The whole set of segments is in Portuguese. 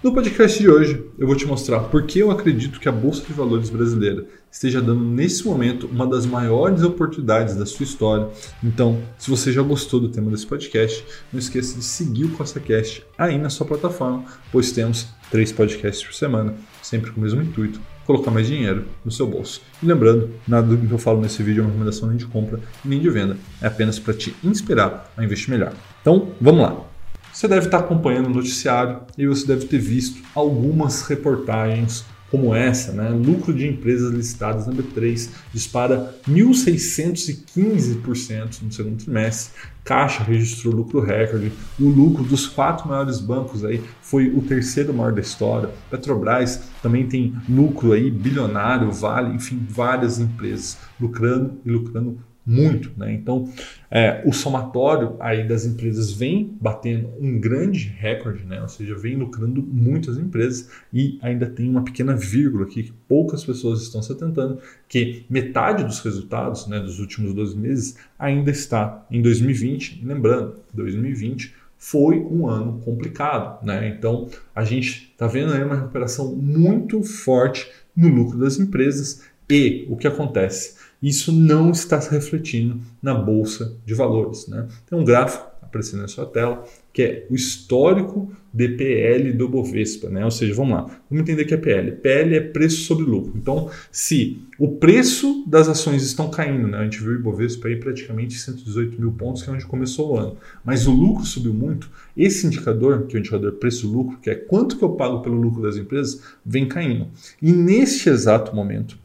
No podcast de hoje, eu vou te mostrar por que eu acredito que a Bolsa de Valores brasileira esteja dando nesse momento uma das maiores oportunidades da sua história. Então, se você já gostou do tema desse podcast, não esqueça de seguir o CostaCast aí na sua plataforma, pois temos três podcasts por semana, sempre com o mesmo intuito, colocar mais dinheiro no seu bolso. E lembrando, nada do que eu falo nesse vídeo é uma recomendação nem de compra nem de venda, é apenas para te inspirar a investir melhor. Então, vamos lá. Você deve estar acompanhando o noticiário e você deve ter visto algumas reportagens como essa, né? lucro de empresas listadas na B3 dispara 1.615% no segundo trimestre, Caixa registrou lucro recorde, o lucro dos quatro maiores bancos aí foi o terceiro maior da história, Petrobras também tem lucro aí bilionário, Vale, enfim, várias empresas lucrando e lucrando muito. Né? Então, é, o somatório aí das empresas vem batendo um grande recorde, né? ou seja, vem lucrando muitas empresas e ainda tem uma pequena vírgula aqui que poucas pessoas estão se atentando, que metade dos resultados né, dos últimos 12 meses ainda está em 2020. E lembrando, 2020 foi um ano complicado, né? Então a gente está vendo aí uma recuperação muito forte no lucro das empresas e o que acontece? Isso não está se refletindo na bolsa de valores. Né? Tem um gráfico aparecendo na sua tela que é o histórico de PL do Bovespa, né? Ou seja, vamos lá, vamos entender que é PL. PL é preço sobre lucro. Então, se o preço das ações estão caindo, né? A gente viu o Bovespa aí praticamente 118 mil pontos, que é onde começou o ano, mas o lucro subiu muito. Esse indicador, que é o indicador preço-lucro, que é quanto que eu pago pelo lucro das empresas, vem caindo. E neste exato momento,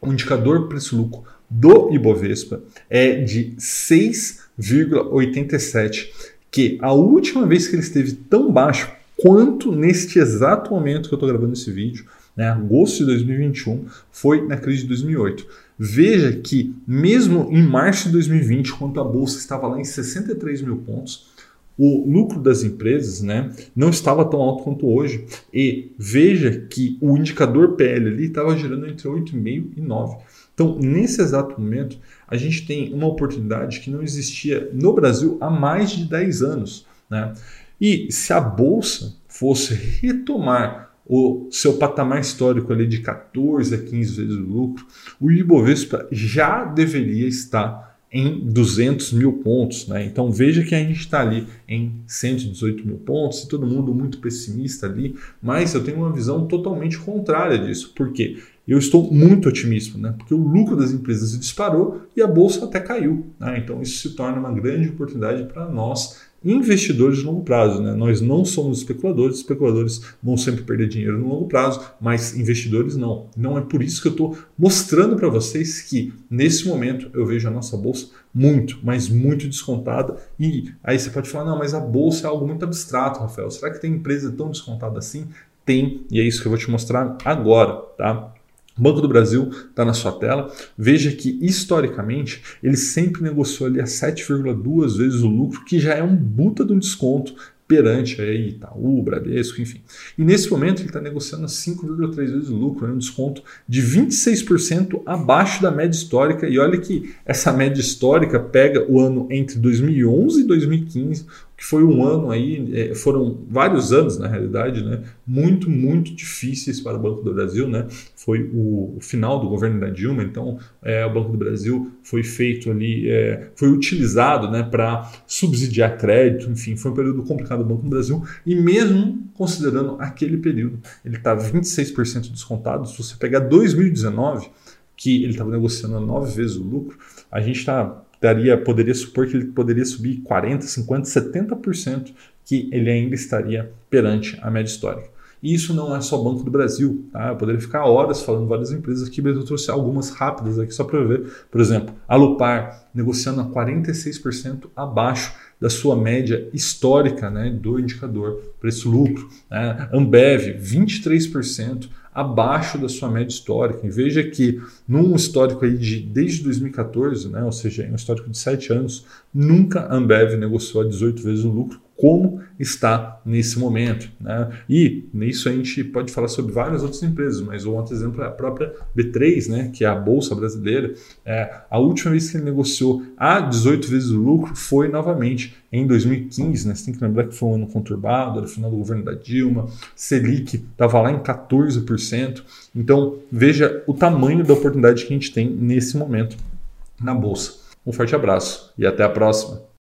o indicador preço-lucro do Ibovespa é de 6,87, que a última vez que ele esteve tão baixo quanto neste exato momento que eu estou gravando esse vídeo, né, agosto de 2021, foi na crise de 2008. Veja que mesmo em março de 2020, quando a bolsa estava lá em 63 mil pontos, o lucro das empresas né, não estava tão alto quanto hoje. E veja que o indicador PL ali estava gerando entre 8,5 e 9. Então, nesse exato momento, a gente tem uma oportunidade que não existia no Brasil há mais de 10 anos. Né? E se a Bolsa fosse retomar o seu patamar histórico ali de 14 a 15 vezes o lucro, o Ibovespa já deveria estar em 200 mil pontos. Né? Então veja que a gente está ali em 118 mil pontos, e todo mundo muito pessimista ali, mas eu tenho uma visão totalmente contrária disso. Por quê? Eu estou muito otimista, né? porque o lucro das empresas disparou e a bolsa até caiu. Né? Então isso se torna uma grande oportunidade para nós investidores de longo prazo. Né? Nós não somos especuladores, especuladores vão sempre perder dinheiro no longo prazo, mas investidores não. Não é por isso que eu estou mostrando para vocês que nesse momento eu vejo a nossa bolsa muito, mas muito descontada. E aí você pode falar, não, mas a bolsa é algo muito abstrato, Rafael. Será que tem empresa tão descontada assim? Tem, e é isso que eu vou te mostrar agora, tá? Banco do Brasil está na sua tela. Veja que, historicamente, ele sempre negociou ali a 7,2 vezes o lucro, que já é um buta de um desconto perante aí Itaú, Bradesco, enfim. E nesse momento ele está negociando a 5,3 vezes o lucro, né, um desconto de 26% abaixo da média histórica. E olha que essa média histórica pega o ano entre 2011 e 2015, que foi um ano aí, é, foram vários anos na realidade, né, muito, muito difíceis para o Banco do Brasil, né, foi o, final do governo da Dilma, então é, o Banco do Brasil foi feito ali, é, foi utilizado, né, para subsidiar crédito, enfim, foi um período complicado do Banco do Brasil, e mesmo considerando aquele período, ele está 26% descontado, se você pegar 2019, que ele estava negociando nove vezes o lucro, a gente está daria, poderia supor que ele poderia subir 40, 50, 70%, que ele ainda estaria perante a média histórica. E isso não é só Banco do Brasil. Tá? Eu poderia ficar horas falando várias empresas aqui, mas eu trouxe algumas rápidas aqui só para ver. Por exemplo, a Lupar negociando a 46% abaixo da sua média histórica né, do indicador preço-lucro. Né? Ambev, 23% abaixo da sua média histórica. E veja que num histórico aí de desde 2014, né, ou seja, um histórico de 7 anos, nunca a Ambev negociou a 18 vezes o lucro como está nesse momento. Né? E nisso a gente pode falar sobre várias outras empresas, mas um outro exemplo é a própria B3, né, que é a Bolsa Brasileira. É, a última vez que ele negociou a 18 vezes o lucro foi novamente em 2015. Né? Você tem que lembrar que foi um ano conturbado, era o final do governo da Dilma, Selic estava lá em 14%. Então veja o tamanho da oportunidade que a gente tem nesse momento na Bolsa. Um forte abraço e até a próxima.